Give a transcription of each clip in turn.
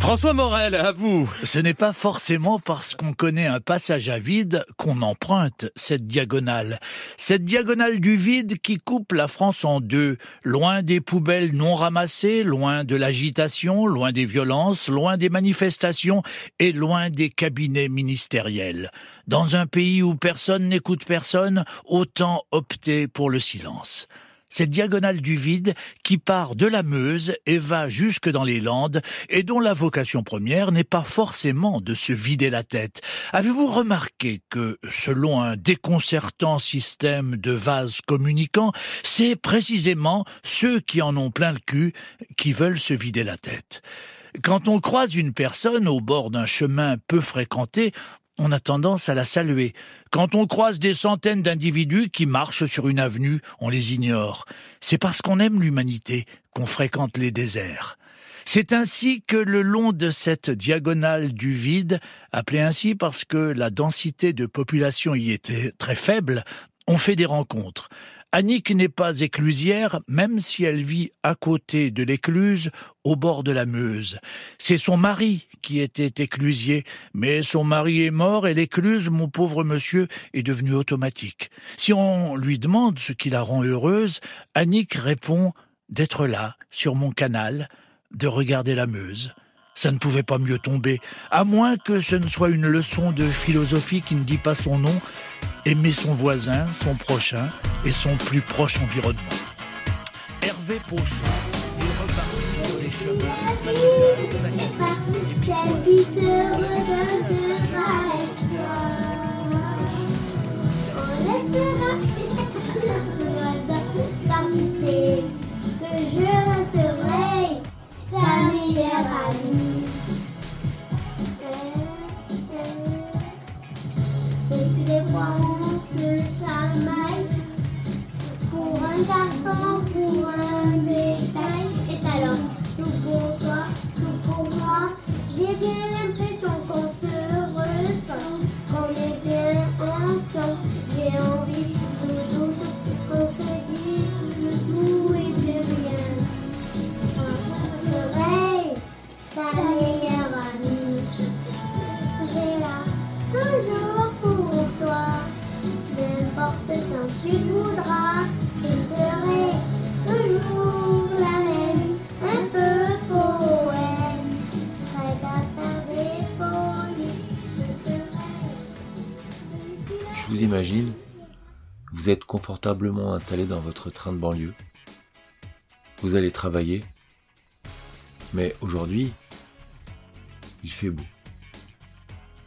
François Morel, à vous. Ce n'est pas forcément parce qu'on connaît un passage à vide qu'on emprunte cette diagonale. Cette diagonale du vide qui coupe la France en deux, loin des poubelles non ramassées, loin de l'agitation, loin des violences, loin des manifestations et loin des cabinets ministériels. Dans un pays où personne n'écoute personne, autant opter pour le silence cette diagonale du vide qui part de la Meuse et va jusque dans les Landes et dont la vocation première n'est pas forcément de se vider la tête. Avez-vous remarqué que, selon un déconcertant système de vases communicants, c'est précisément ceux qui en ont plein le cul qui veulent se vider la tête? Quand on croise une personne au bord d'un chemin peu fréquenté, on a tendance à la saluer. Quand on croise des centaines d'individus qui marchent sur une avenue, on les ignore. C'est parce qu'on aime l'humanité qu'on fréquente les déserts. C'est ainsi que le long de cette diagonale du vide, appelée ainsi parce que la densité de population y était très faible, on fait des rencontres. Annick n'est pas éclusière, même si elle vit à côté de l'écluse, au bord de la Meuse. C'est son mari qui était éclusier, mais son mari est mort et l'écluse, mon pauvre monsieur, est devenue automatique. Si on lui demande ce qui la rend heureuse, Annick répond d'être là, sur mon canal, de regarder la Meuse. Ça ne pouvait pas mieux tomber, à moins que ce ne soit une leçon de philosophie qui ne dit pas son nom, aimer son voisin, son prochain et son plus proche environnement. Hervé Pochon, il repartit sur les chemins. que je resterai ta meilleure amie. Un garçon, pour un détail. Et ça alors, tout pour toi, tout pour moi. J'ai bien Vous êtes confortablement installé dans votre train de banlieue. Vous allez travailler. Mais aujourd'hui, il fait beau.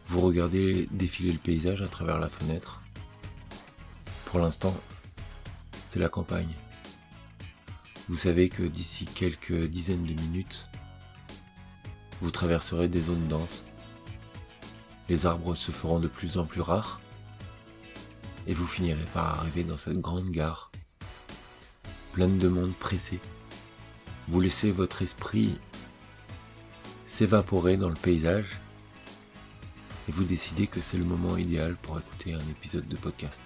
Vous regardez défiler le paysage à travers la fenêtre. Pour l'instant, c'est la campagne. Vous savez que d'ici quelques dizaines de minutes, vous traverserez des zones denses. Les arbres se feront de plus en plus rares et vous finirez par arriver dans cette grande gare, pleine de monde pressé. Vous laissez votre esprit s'évaporer dans le paysage et vous décidez que c'est le moment idéal pour écouter un épisode de podcast.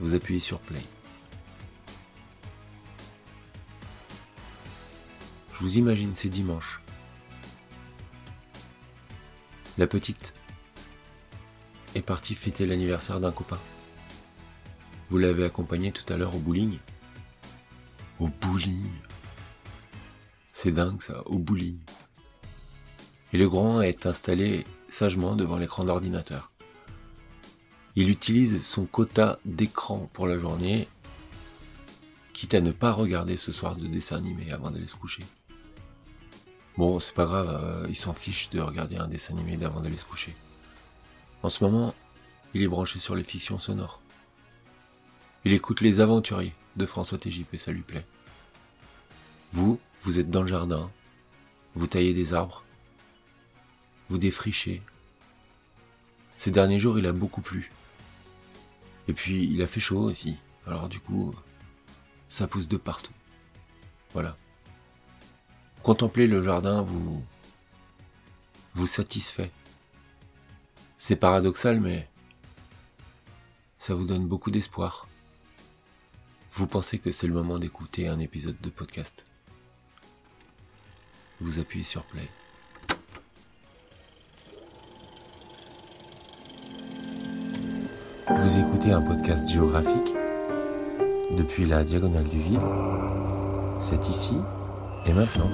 Vous appuyez sur play. Je vous imagine ces dimanches. La petite est partie fêter l'anniversaire d'un copain. Vous l'avez accompagné tout à l'heure au bowling. Au bowling C'est dingue ça, au bowling. Et le grand est installé sagement devant l'écran d'ordinateur. Il utilise son quota d'écran pour la journée, quitte à ne pas regarder ce soir de dessin animé avant d'aller se coucher. Bon, c'est pas grave, euh, il s'en fiche de regarder un dessin animé avant d'aller se coucher. En ce moment, il est branché sur les fictions sonores. Il écoute Les Aventuriers de François et ça lui plaît. Vous, vous êtes dans le jardin, vous taillez des arbres, vous défrichez. Ces derniers jours, il a beaucoup plu. Et puis, il a fait chaud aussi. Alors du coup, ça pousse de partout. Voilà. Contempler le jardin vous vous satisfait. C'est paradoxal, mais ça vous donne beaucoup d'espoir. Vous pensez que c'est le moment d'écouter un épisode de podcast. vous appuyez sur play. Vous écoutez un podcast géographique depuis la diagonale du vide. C'est ici et maintenant.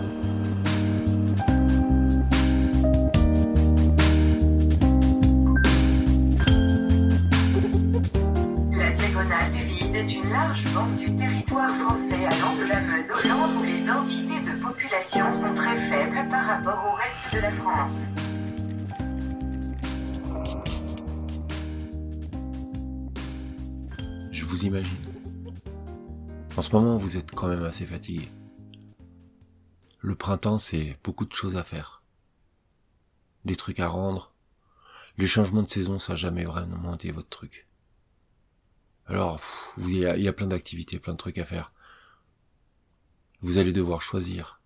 En ce moment, vous êtes quand même assez fatigué. Le printemps, c'est beaucoup de choses à faire. Des trucs à rendre. Les changements de saison, ça n'a jamais vraiment été votre truc. Alors, il y, y a plein d'activités, plein de trucs à faire. Vous allez devoir choisir.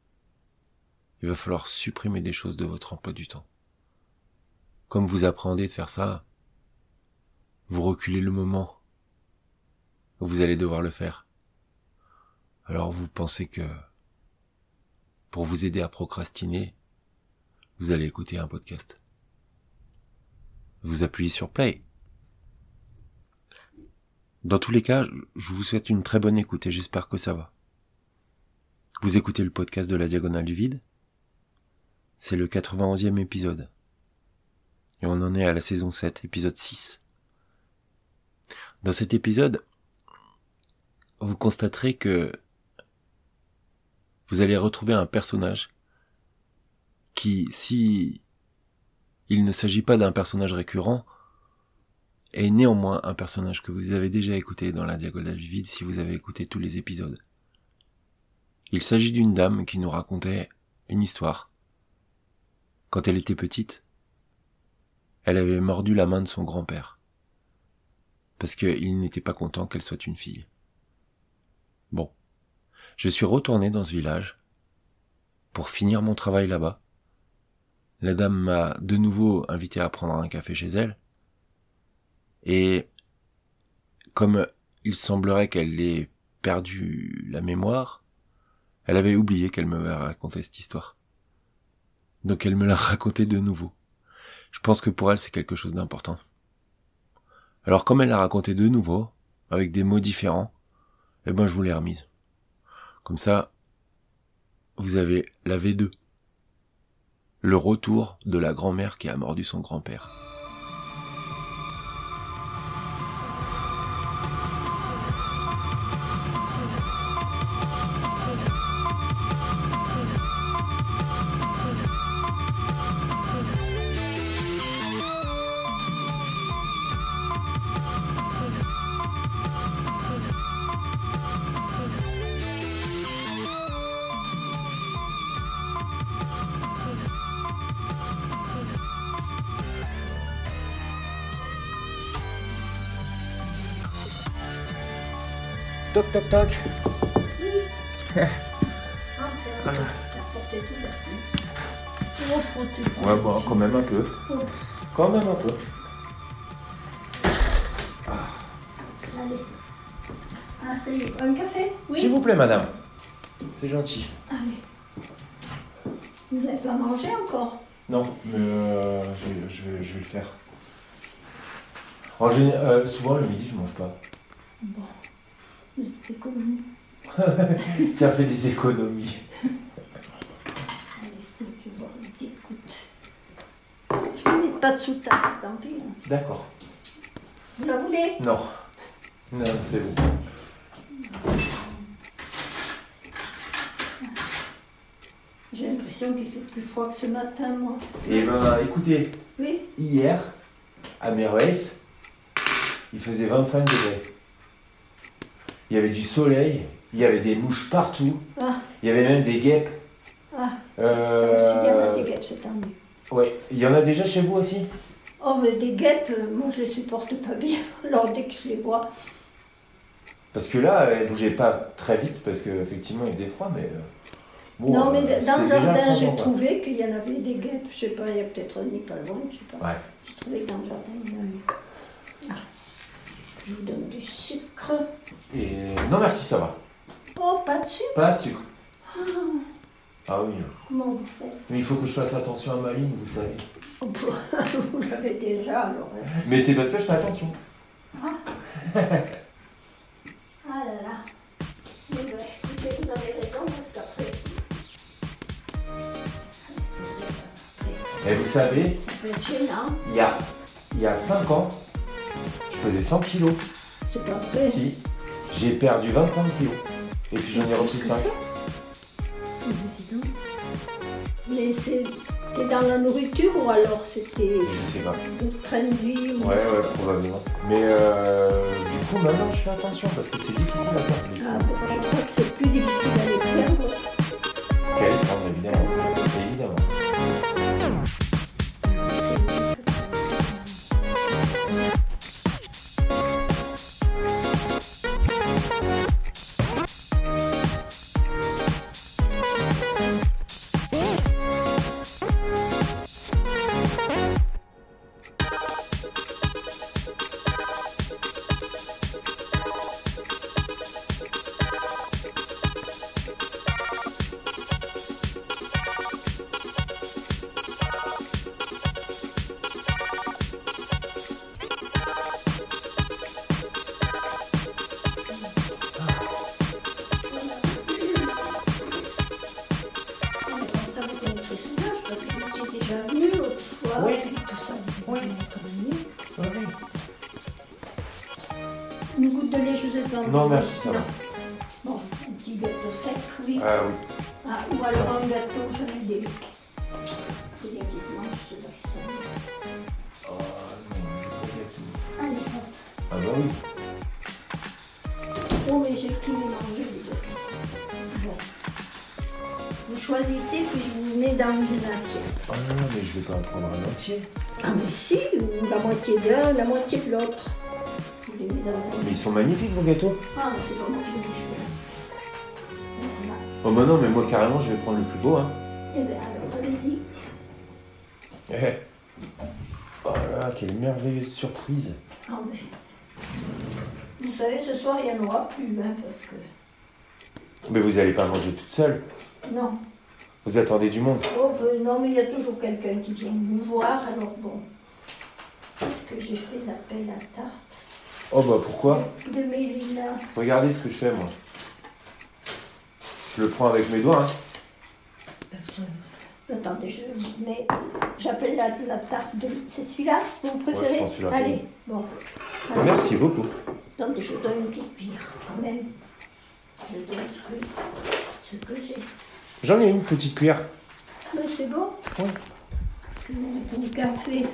Il va falloir supprimer des choses de votre emploi du temps. Comme vous appréhendez de faire ça, vous reculez le moment vous allez devoir le faire. Alors vous pensez que pour vous aider à procrastiner, vous allez écouter un podcast. Vous appuyez sur play. Dans tous les cas, je vous souhaite une très bonne écoute et j'espère que ça va. Vous écoutez le podcast de la Diagonale du Vide. C'est le 91e épisode. Et on en est à la saison 7, épisode 6. Dans cet épisode, vous constaterez que vous allez retrouver un personnage qui, si il ne s'agit pas d'un personnage récurrent, est néanmoins un personnage que vous avez déjà écouté dans la diagonale du vide si vous avez écouté tous les épisodes. Il s'agit d'une dame qui nous racontait une histoire. Quand elle était petite, elle avait mordu la main de son grand-père. Parce qu'il n'était pas content qu'elle soit une fille. Je suis retourné dans ce village pour finir mon travail là-bas. La dame m'a de nouveau invité à prendre un café chez elle. Et comme il semblerait qu'elle ait perdu la mémoire, elle avait oublié qu'elle m'avait raconté cette histoire. Donc elle me l'a raconté de nouveau. Je pense que pour elle c'est quelque chose d'important. Alors comme elle l'a raconté de nouveau, avec des mots différents, eh ben je vous l'ai remise. Comme ça, vous avez la V2. Le retour de la grand-mère qui a mordu son grand-père. Toc toc toc. Ouais bon quand même un peu. Quand même un peu. Allez. Ah, ça y est. Un café Oui. S'il vous plaît madame. C'est gentil. Allez. Vous n'avez pas mangé encore? Non, mais euh, je, je vais, je vais le faire. En général, euh, souvent le midi je mange pas. Bon. Ça fait des économies. Je ne mets pas de sous-tasse, tant pis. hein. D'accord. Vous la voulez? Non. Non, c'est bon. J'ai l'impression qu'il fait plus froid que ce matin, moi. Et ben écoutez, Oui hier, à Méroès, il faisait 25 degrés. Il y avait du soleil, il y avait des mouches partout, Ah, il y avait même des guêpes. ah. Ça Euh, aussi, il y en a des guêpes cette année. Ouais, il y en a déjà chez vous aussi? Oh, mais des guêpes, euh, moi je les supporte pas bien. Alors dès que je les vois, Parce que là, elle bougeait pas très vite parce qu'effectivement il faisait froid, mais. euh, bon, non, mais euh, dans le jardin, j'ai trouvé qu'il y en avait des guêpes. Je sais pas, il y a peut-être un nid pas loin, je sais pas. Ouais. J'ai trouvé que dans le jardin, il y en a eu. Ah. Je vous donne du sucre. Et non, merci, ça va. Oh, pas de sucre Pas de sucre. Ah oui. Comment vous faites? Mais il faut que je fasse attention à ma ligne, vous savez. Oh, bah, Vous l'avez déjà, alors. hein. Mais c'est parce que je fais attention. Ah là là. Mais ben, écoutez, vous avez raison, parce qu'après. Et vous savez, y a, il y a 5 ans, je faisais 100 kilos. C'est pas vrai. Si, j'ai perdu 25 kilos. Et puis j'en ai repris 5. Mais c'était dans la nourriture ou alors c'était Je sais pas. le train de vie ou... Ouais, ouais, probablement. Mais euh, du coup, maintenant, je fais attention parce que c'est difficile à faire. Ah, bon, je crois que c'est Oui. tout Oui. Oui. Une goutte de lait, je vous ai pas Non, merci, ça va. Bon, un petit gâteau sec, oui. Ah oui. Ah, ou alors un gâteau, j'en ai des. C'est bien qu'ils se mangent, ceux-là qui sont. Oh non, tout. Allez, hop. Ah bah oui. Oh, mais j'ai pris les manger, les gâteaux. Bon. Vous choisissez, dans une assiette. Oh non, mais je vais pas en prendre un entier. Ah, mais si, la moitié d'un, la moitié de l'autre. Mais ils sont magnifiques, vos gâteaux. Ah, mais c'est. Voilà. Oh bah non, mais moi, carrément, je vais prendre le plus beau, hein. Eh bien, alors, allez-y. Eh. Oh là quelle merveilleuse surprise. Ah, mais... Vous savez, ce soir, il n'y en aura plus, hein, parce que... Mais vous allez pas manger toute seule. Non. Vous attendez du monde. Oh, ben, non, mais il y a toujours quelqu'un qui vient nous voir, alors bon. Parce que j'ai fait l'appel à tarte Oh bah pourquoi de Mélina. Regardez ce que je fais, moi. Je le prends avec mes doigts, hein. Attendez, je mais j'appelle la, la tarte de... C'est celui-là Vous préférez. Allez, bon. Merci beaucoup. Attendez, je donne une petite cuillère quand même. Je donne ce que, ce que j'ai. J'en ai une petite cuillère. Mais c'est bon Oui. Pour le café.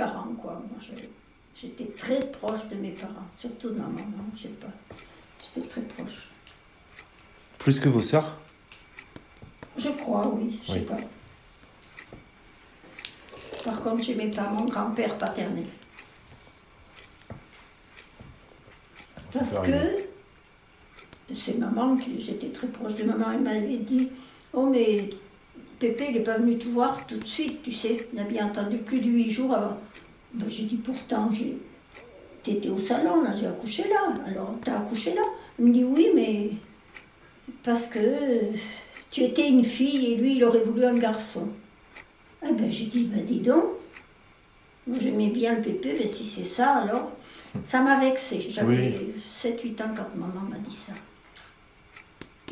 Parents quoi. Moi j'étais très proche de mes parents, surtout de ma maman, je sais pas. J'étais très proche. Plus que vos sœurs? Je crois, oui, je sais Oui. pas. Par contre, j'aimais pas mon grand-père paternel. Parce que c'est maman qui j'étais très proche de maman. Elle m'avait dit Oh, mais Pépé, il n'est pas venu te voir tout de suite, tu sais. Il a bien entendu plus de huit jours avant. Ben, j'ai dit Pourtant, j'ai. T'étais au salon, là, j'ai accouché là. Alors, t'as accouché là? Il me dit Oui, mais. Parce que tu étais une fille et lui, il aurait voulu un garçon. Eh ben, j'ai dit Ben, dis donc. Moi, j'aimais bien le Pépé, mais si c'est ça, alors. Ça m'a vexée. J'avais 7-8 ans quand maman m'a dit ça.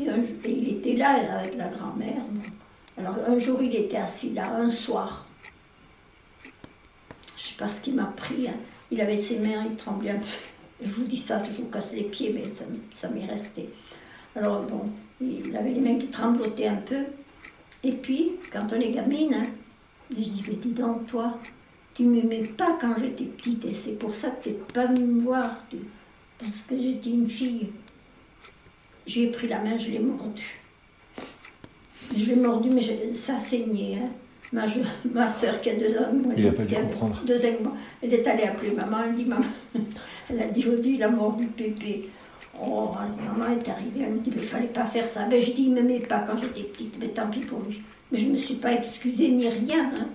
Et, un- et il était là avec la grand-mère. bon. Alors un jour, il était assis là, un soir. Je sais pas ce qui m'a pris. hein. Il avait ses mains, il tremblait un peu. Je vous dis ça, je vous casse les pieds, mais ça, m'est resté. Alors bon, il avait les mains qui tremblotaient un peu. Et puis, quand on est gamine, hein, je dis, mais dis donc, toi, tu ne m'aimais pas quand j'étais petite, et c'est pour ça que tu n'es pas venue me voir, parce que j'étais une fille. J'ai pris la main, je l'ai mordu. Je l'ai mordu, mais ça saignait. Hein. Ma, je- ma soeur qui a deux ans de moins, Il a pas dû qui avait comprendre. Deux ans de moins, elle est allée appeler maman, elle dit maman, elle a dit, Odile, il a mordu Pépé. Oh, maman est arrivée, elle me dit, mais il fallait pas faire ça. Ben, je dis, il ne m'aimait pas quand j'étais petite, mais tant pis pour lui. Mais je ne me suis pas excusée ni rien. hein.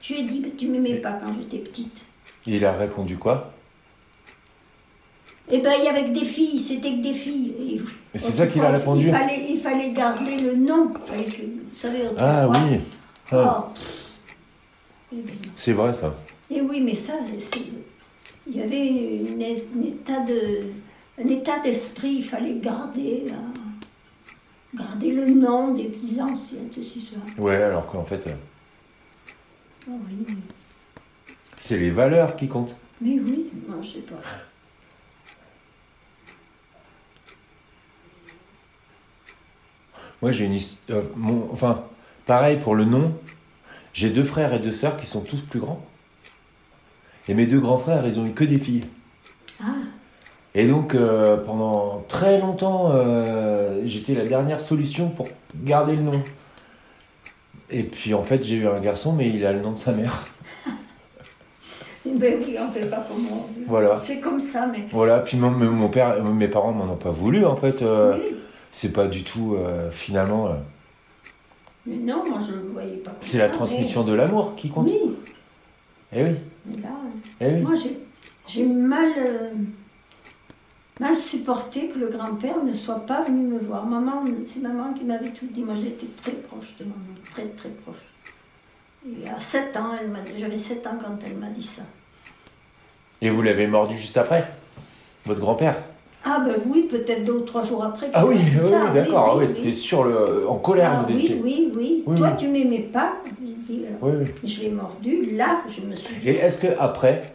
Je lui ai dit, mais tu ne m'aimais pas quand j'étais petite. Et il a répondu quoi? Eh ben, il y avait que des filles, c'était que des filles. Et, Et c'est ça qu'il a répondu il fallait, il fallait garder le nom. Il fallait que- vous savez, Ah oui, Ah, Oh, c'est vrai ça. Et oui, mais ça, il y avait une, un état de, un état d'esprit, il fallait garder, euh, garder le nom des petits anciens, ça. Ouais, alors qu'en fait, euh, oui. c'est les valeurs qui comptent. Mais oui, moi, je sais pas. Moi, j'ai une histoire. enfin, pareil pour le nom. J'ai deux frères et deux sœurs qui sont tous plus grands. Et mes deux grands frères, ils ont eu que des filles. Ah, Et donc, euh, pendant très longtemps, euh, j'étais la dernière solution pour garder le nom. Et puis, en fait, j'ai eu un garçon, mais il a le nom de sa mère. ben oui, on ne fait pas comment. Voilà. C'est comme ça, mais. Voilà, puis mon, mon- mon père, mes parents m'en ont pas voulu, en fait. euh, Oui. C'est pas du tout, euh, finalement, euh, Mais non, moi, je ne le voyais pas c'est la transmission mais- de l'amour qui compte. Oui, Eh oui, mais là. eh oui. Moi, j'ai- mal, euh, mal supporté que le grand-père ne soit pas venu me voir. Maman, c'est maman qui m'avait tout dit. Moi, j'étais très proche de maman, très, très proche. Et à 7 ans, j'avais 7 ans quand elle m'a dit ça. Et vous l'avez mordu juste après Votre grand-père? Ah ben oui, peut-être deux ou trois jours après. Ah oui, dit oui, oui, d'accord. ah oui, c'était sur le. En colère, Ah vous oui, étiez. oui, oui, Oui, Toi, tu m'aimais pas. Dit. Je l'ai mordu. Là, je me suis dit. Et est-ce que après,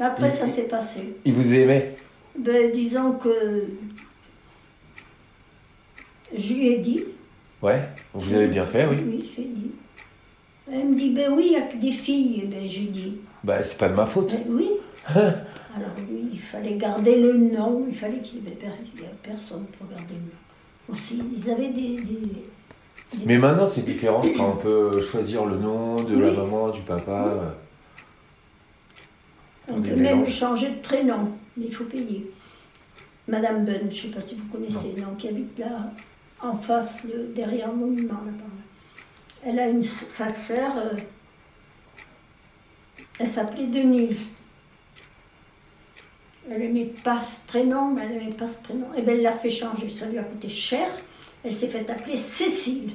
Après, il- ça s'est passé. il vous aimait? Ben, disons que je lui ai dit. Ouais, vous avez bien fait, oui. Oui, je lui ai dit. Elle me dit, ben oui, il n'y a que des filles. Ben, je lui dis, Bah, c'est pas de ma faute. ben oui. Alors lui, il fallait garder le nom. Il fallait qu'il n'y ait personne pour garder le nom. Aussi, ils avaient des... des- Mais maintenant, c'est différent quand on peut choisir le nom de la maman, du papa. On peut même mélanges. changer de prénom, mais il faut payer. Madame Bunn, je ne sais pas si vous connaissez, non. qui habite là, en face, derrière le monument, là-bas. Elle a une, sa sœur, euh, elle s'appelait Denise. Elle n'aimait pas ce prénom, mais elle n'aimait pas ce prénom. Et bien, elle l'a fait changer, ça lui a coûté cher. Elle s'est fait appeler Cécile.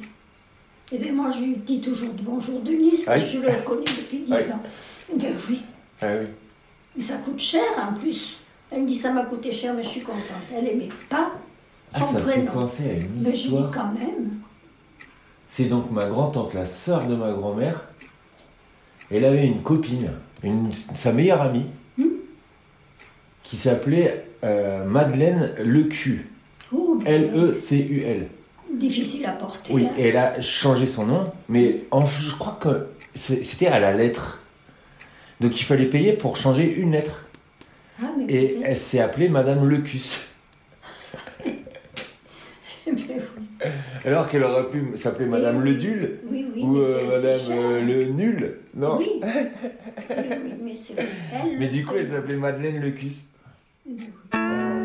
Et bien, moi, je lui dis toujours bonjour Denise, parce que je la connais depuis 10 Aïe. ans. Eh bien, oui. Ah oui. Mais ça coûte cher en plus. Elle me dit ça m'a coûté cher, mais je suis contente. Elle aimait pas Ah, son ça me fait prénom. penser à une mais dit histoire. quand même. C'est donc ma grand-tante, la sœur de ma grand-mère. Elle avait une copine, une, sa meilleure amie. Qui s'appelait euh, Madeleine Lecu. Oh, L-E-C-U-L. Difficile à porter. Oui, hein. et elle a changé son nom, mais en- je crois que c'était à la lettre. Donc il fallait payer pour changer une lettre. Ah, mais Et elle s'est appelée Madame Lecus. Mais oui, Alors qu'elle aurait pu s'appeler Madame oui. Ledul oui, oui, ou euh, Madame euh, Le Nul. Non. Oui. vrai. Mais du coup, elle s'appelait Madeleine Lecus. Mais oui. Ah,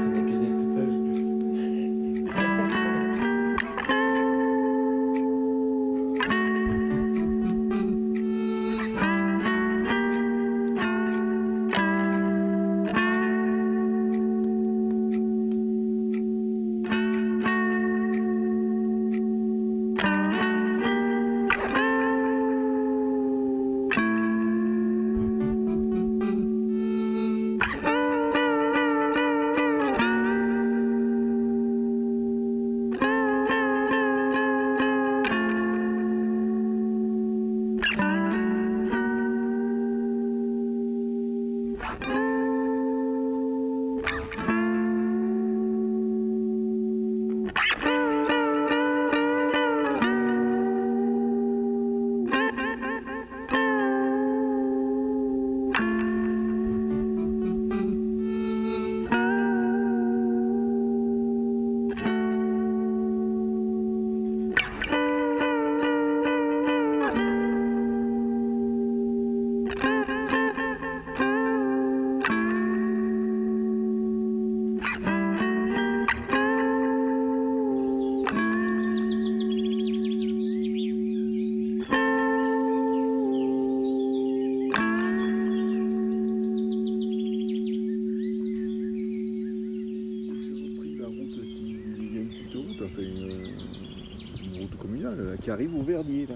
qui arrive au Verdier. Là.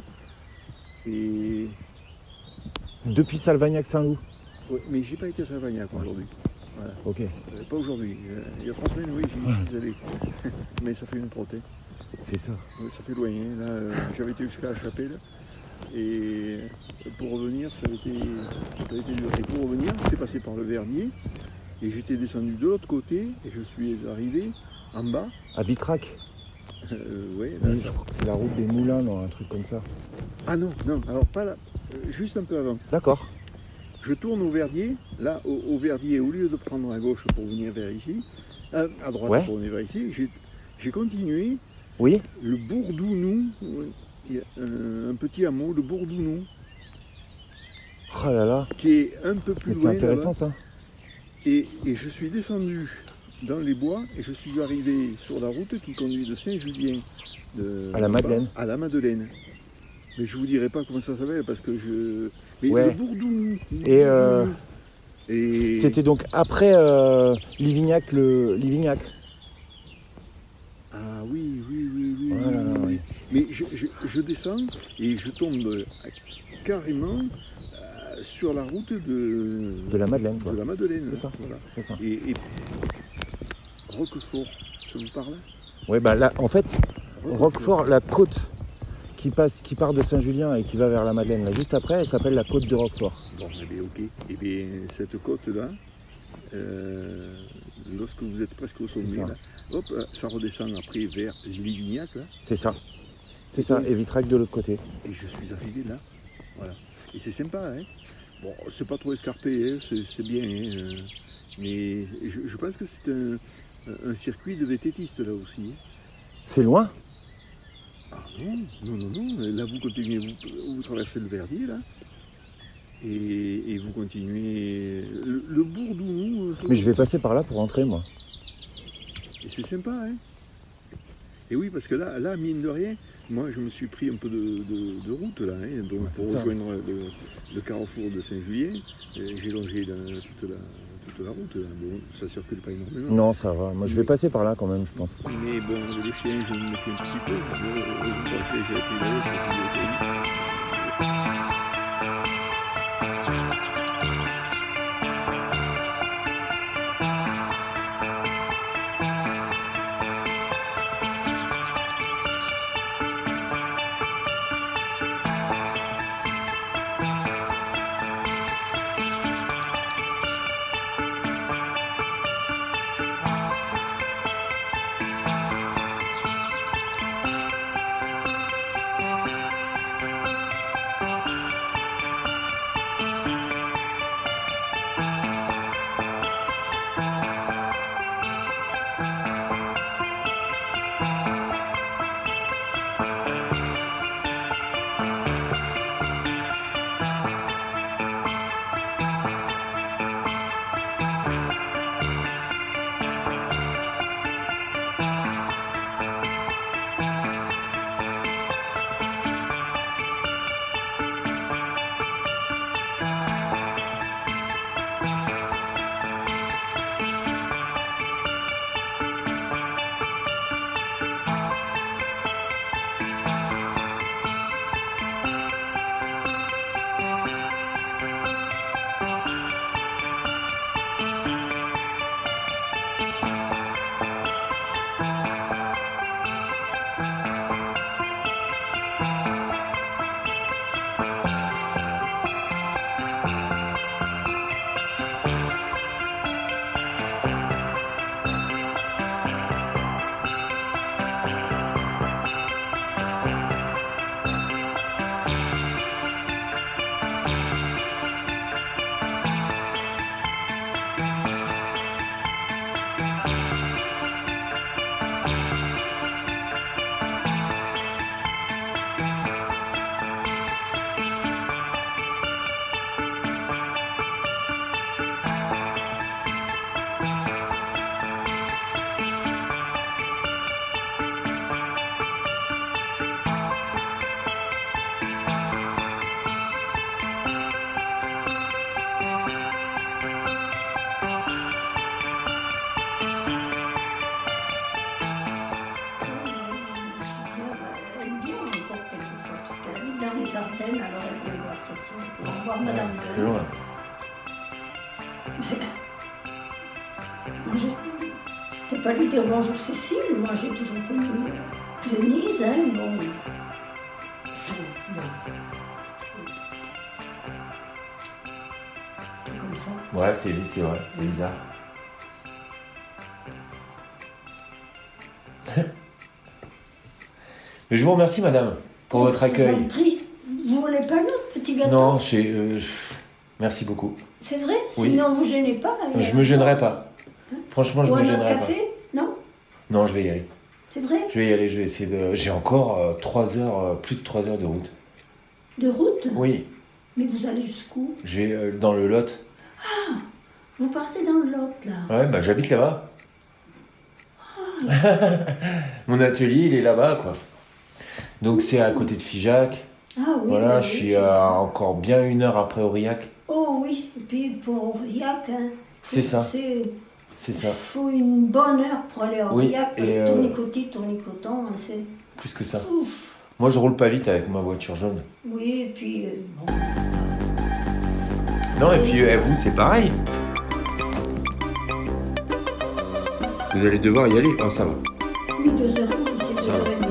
Et, Depuis Salvagnac-Saint-Loup. ouais, mais j'ai pas été à Savagnac aujourd'hui. Voilà. Ok. Euh, Pas aujourd'hui. Euh, Il y a trois semaines, oui, j'y suis allé. mais ça fait une trotte. hein. C'est ça. Ouais, ça fait loin. hein. Là, euh, j'avais été jusqu'à la chapelle. Et pour revenir, ça avait été, ça avait été dur. Et pour revenir, j'étais passé par le Vernier. Et j'étais descendu de l'autre côté. Et je suis arrivé en bas. À Vitrac. Euh, Oui, ça- je crois que c'est la route des Moulins, non, un truc comme ça. Ah non, non, alors pas là. euh, juste un peu avant. D'accord. Je tourne au Verdier. Là, au, au Verdier, au lieu de prendre à gauche pour venir vers ici, euh, à droite Ouais. pour venir vers ici, j'ai- continué Oui le Bourdounou. un, un petit hameau, le Bourdounou, Oh là là. qui est un peu plus Mais c'est loin. intéressant ça. Et, et je suis descendu dans les bois et je suis arrivé sur la route qui conduit de Saint-Julien À la Madeleine. à la Madeleine. Mais je vous dirai pas comment ça s'appelle parce que je. Mais Ouais. le Bourdounou. le Et, euh. Et- C'était donc après euh, Livignac, le Livignac. Ah oui, oui, oui, oui. Voilà, oui, oui. oui. Mais je, je- je descends et je tombe euh, carrément sur la route de, De la Madeleine, quoi. de la Madeleine. C'est ça. Voilà. Ça. Et, et Roquefort, ça vous parle Ouais, bah là, en fait, Roquefort, la côte qui passe, qui part de Saint-Julien et qui va vers la Madeleine, là, juste après, elle s'appelle la côte de Roquefort. Bon, eh bien, ok. Eh bien, cette côte-là, euh, lorsque vous êtes presque au sommet, ça. là, hop, euh, ça redescend après vers Livignac, là, C'est ça. C'est ça. Et Vitrac de l'autre côté. et je suis arrivé là. Voilà. Et c'est sympa, hein. Bon, c'est pas trop escarpé, hein, c'est c'est bien, hein, euh, mais je, je pense que c'est un, un circuit de vététistes là aussi. C'est loin Ah non, non, non, non. Là, vous continuez, vous, vous traversez le Verdier, là. Et, et vous continuez. Le, le Bourdounou. euh, Mais je vais passer par là pour rentrer, moi. Et c'est sympa, hein. Et oui, parce que là, là, mine de rien, moi, je me suis pris un peu de, de- de route, là, hein, donc, pour ça. rejoindre le, le carrefour de Saint-Julien. Et J'ai longé la- toute, la, toute la route, là. Bon, ça circule pas énormément. Non, ça va. Moi, je vais passer par là quand même, je pense. Mais bon, les chiens, je me méfie un petit peu. Je, je, je, les Ardennes, alors elle vient voir sa soeur. Elle vient voir Madame Gueule. Moi, je ne peux pas lui dire bonjour Cécile, moi j'ai toujours connu Denise, hein, bon. Enfin, bon. C'est comme ça. Ouais, c'est vrai, c'est bizarre. Mais je vous remercie, madame, pour votre accueil. Vous voulez pas notre petit gâteau Non, je, euh, merci beaucoup. C'est vrai Oui. Sinon vous gênez pas hein, Je me gênerai pas. Franchement, je Ou me gênerai pas. café Non Non, je vais y aller. C'est vrai Je vais y aller, je vais essayer de. J'ai encore 3 heures, euh, plus de 3 heures de route. De route Oui, Mais vous allez jusqu'où je vais euh, dans le Lot. Vous partez dans le Lot, là. Ouais, bah j'habite là-bas. Mon atelier, il est là-bas, quoi. Donc c'est à côté de Figeac. Ah oui. voilà, oui, je oui, suis ça. encore bien une heure après Aurillac. Oh oui, et puis pour Aurillac, hein, C'est ça. c'est- C'est Il ça. faut une bonne heure pour aller à Oui, Aurillac, parce et, que euh, tournicotis, tournicotant, hein, c'est... Plus que ça. Ouf. Moi, je roule pas vite avec ma voiture jaune. Oui, et puis, euh, bon, Non, et puis euh, vous, c'est pareil. Vous allez devoir y aller. Oh, ça va. oui, deux heures, c'est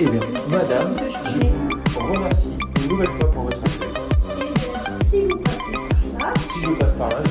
Eh bien, madame, je vous remercie une nouvelle fois pour votre accueil. Eh si vous passez par là, Si je passe par là,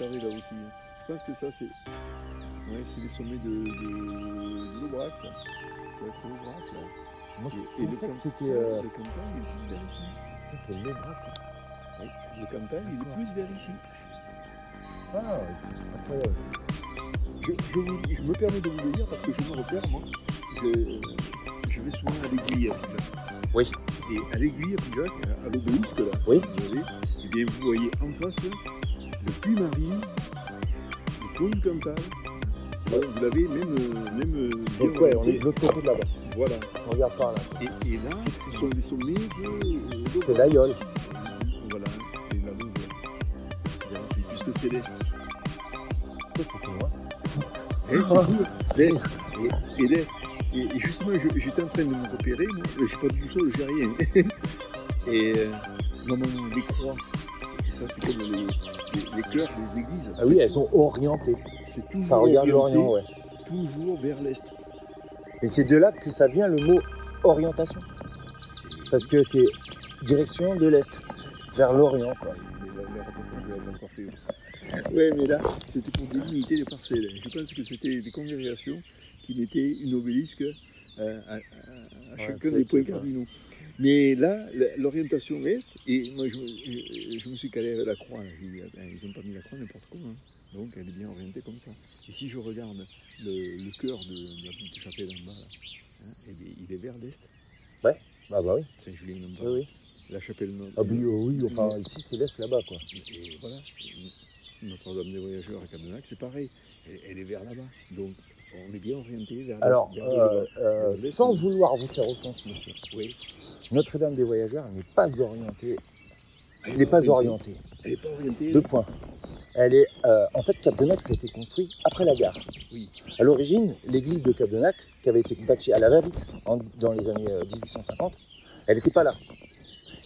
Là aussi. Je pense que ça, c'est ouais, c'est les sommets de, de, de l'Aubrac, ça. Ça doit être l'Aubrac, là. Moi, Et- je et pensais le que camp- c'était euh, Le campagne est plus vers ici. c'était le. Oui, campagne, il est plus vers ici. Ah, incroyable. Je, je vous- je me permets de vous le dire parce que je me repère, moi. Je, je vais souvent à l'aiguille à. Oui. Et à l'aiguille à Figeac, à l'obélisque, là, Oui. vous avez, eh bien, vous voyez en face là, le puits Marie, le du Cantal. Ouais, vous l'avez même, euh, même euh, Donc, ouais, on est de l'autre côté de là-bas. Voilà. On regarde par là. Et, et là, ce sont les sommets de. euh, C'est l'aïeul. Voilà, c'est la Puisque c'est. Qu'est-ce que c'est, moi Et c'est tout, l'Est. Et, l'Est. Et, justement, j'étais en train de me repérer, moi. Je suis pas du sol, j'ai rien. et non, non, non, les croix. Ça, c'est comme les, les, les cœurs des églises. Ah oui, elles sont orientées. C'est toujours Ça regarde l'Orient, ouais. Toujours vers l'Est. Et c'est de là que ça vient le mot orientation. Parce que c'est direction de l'Est, vers l'Orient, quoi. Ouais, mais là, c'était pour délimiter les parcelles. Je pense que c'était des congrégations qui mettaient une obélisque euh, à, à- à Ouais, chacun des points cardinaux. Mais là, l'orientation est, et moi je, je- je me suis calé avec la croix. dit, ils n'ont pas mis la croix n'importe comment. hein. Donc elle est bien orientée comme ça. Et si je regarde le, le cœur de, de la petite chapelle en bas, là, hein, eh il est vers l'est, Ah bah oui, Saint-Julien en bas. oui, oui. La chapelle nord. Ah oui, oh oui, enfin ici c'est l'Est là-bas, quoi. Et voilà, Notre-Dame des Voyageurs à Cadenac, c'est pareil. Elle, elle est vers là-bas. Donc, on est bien orienté vers Alors, vers euh, euh, sans vouloir vous faire offense, monsieur, Oui. Notre-Dame des Voyageurs elle n'est pas orientée. Elle n'est pas orientée. Elle n'est pas orientée. Deux points. Elle est, euh, en fait, Cap-de-Nac, ça a été construit après la gare. Oui. À l'origine, l'église de Cap-de-Nac, qui avait été bâtie à la va-vite dans les années euh, 1850, elle n'était pas là.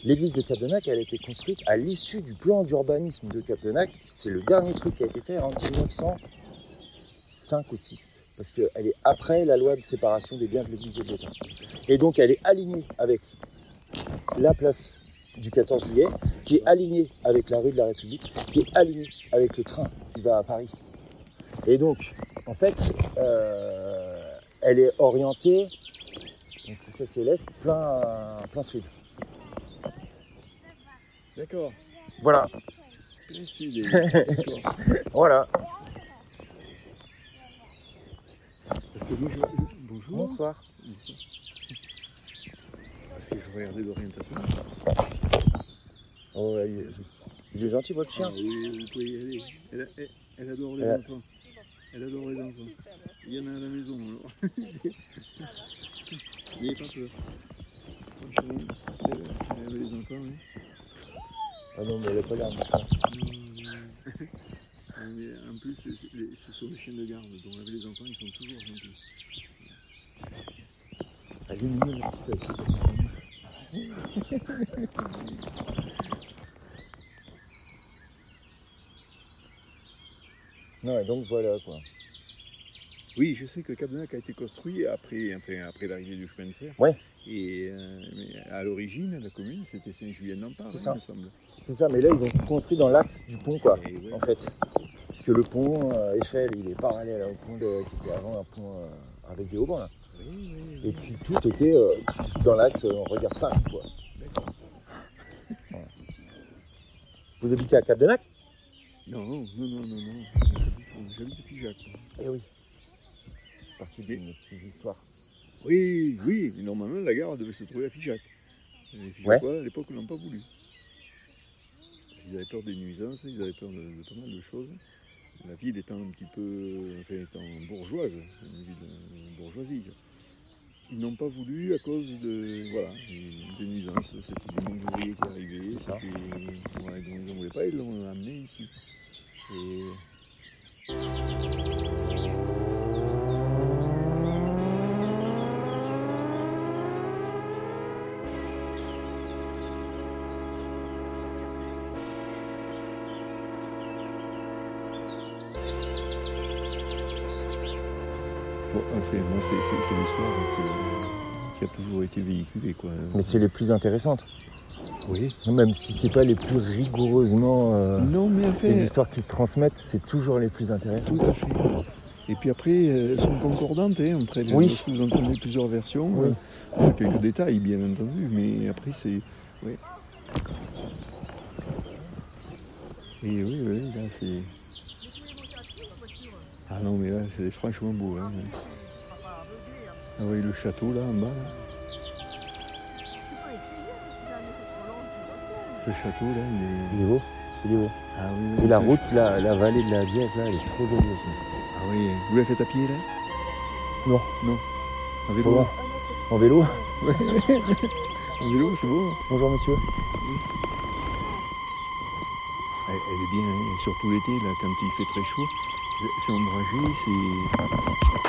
L'église de Cap-de-Nac, elle a été construite à l'issue du plan d'urbanisme de Cap-de-Nac. C'est le dernier truc qui a été fait en 1905 ou 6. Parce qu'elle est après la loi de séparation des biens de l'église de l'État. Et donc, elle est alignée avec la place du 14 juillet qui est aligné avec la rue de la République, qui est aligné avec le train qui va à Paris. Et donc, en fait, euh, elle est orientée, donc ça c'est l'est, plein sud. D'accord. Voilà, voilà. Parce que moi, je... Bonjour. Bonsoir. Parce que je regardais l'orientation. Oh, il, est, il est gentil votre chien. Ah oui, vous pouvez y aller. Elle, elle- elle adore les Elle enfants. Elle adore les enfants. Il y en a à la maison alors. N'ayez pas peur. Elle avait les enfants, oui. Ah non mais elle est pas là. Non, non. Mais en plus, ce sont des chiens de garde, donc avec les enfants, ils sont toujours gentils. Elle est mignonne la petite Non et donc voilà quoi. Oui, je sais que Cabdenac a été construit après, après, après l'arrivée du chemin de fer. Ouais. Et euh, mais à l'origine, la commune, c'était Saint-Julien-d'Empare, hein, il me semble. C'est ça, mais là ils ont tout construit dans l'axe du pont quoi, ouais. en fait. Puisque le pont euh, Eiffel il est parallèle au pont de- qui était avant un pont euh, avec des haubans là. Oui, oui, oui. Et puis tout était euh, dans l'axe, on regarde Paris quoi. D'accord. Vous habitez à Cap-de-Nac Non, non, non, non, non. J'habite- J'habite Figeac. Eh oui. C'est partie d'une petite histoire. Oui, oui, mais normalement, la gare devait se trouver à Figeac. Les Figeacois, à l'époque, n'ont pas voulu. Ils avaient peur des nuisances, ils avaient peur de, de pas mal de choses. La ville étant un petit peu, enfin, étant bourgeoise, une ville euh, bourgeoisie. Ils n'ont pas voulu à cause de, voilà, des, nuisances. C'était du monde ouvrier qui arrivait. C'est ça. ouais, donc ils n'en voulaient pas, ils l'ont amené ici. Et c'est c'est l'histoire que- qui a toujours été véhiculée. Quoi. Mais c'est les plus intéressantes. Oui. Même si c'est pas les plus rigoureusement euh, Non, mais en les histoires qui se transmettent, c'est toujours les plus intéressantes. tout à fait. Et puis après, euh, elles sont concordantes hein, entre elles. Oui. Vous entendez plusieurs versions, Oui. euh, quelques détails, bien entendu, mais après, c'est. Oui. Et oui, oui, là, c'est. Ah non, mais là, c'est franchement beau. Hein. Ah oui, le château, là, en bas. là. Ce château, là, il est. Il est beau, il est beau. Ah oui, oui, Et la route, la, la vallée de la Viette, là, elle est trop jolie aussi. Ah oui, vous l'avez fait à pied, là? Non. Non. En vélo? En vélo? En vélo, c'est beau. Bonjour monsieur. Elle, elle est bien, hein, surtout l'été, là, quand il fait très chaud. C'est ombragé, c'est.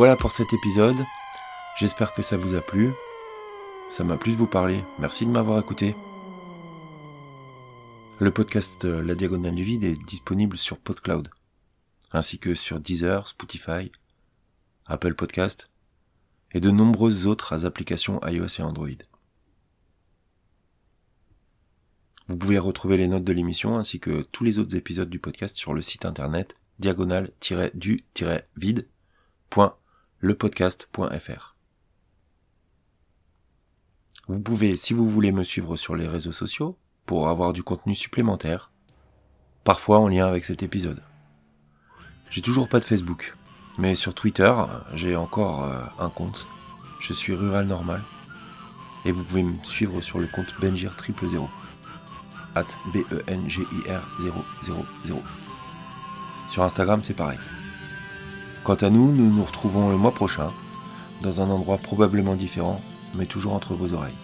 Voilà pour cet épisode. J'espère que ça vous a plu. Ça m'a plu de vous parler. Merci de m'avoir écouté. Le podcast euh, La Diagonale du Vide est disponible sur PodCloud, ainsi que sur Deezer, Spotify, Apple Podcast et de nombreuses autres applications iOS et Android. Vous pouvez retrouver les notes de l'émission ainsi que tous les autres épisodes du podcast sur le site internet diagonale-du-vide.lepodcast.fr. Vous pouvez, si vous voulez, me suivre sur les réseaux sociaux pour avoir du contenu supplémentaire, parfois en lien avec cet épisode. J'ai toujours pas de Facebook, mais sur Twitter, j'ai encore euh, un compte. Je suis rural normal. Et vous pouvez me suivre sur le compte Benjir 000. At 000. Sur Instagram, c'est pareil. Quant à nous, nous nous retrouvons le mois prochain, dans un endroit probablement différent, mais toujours entre vos oreilles.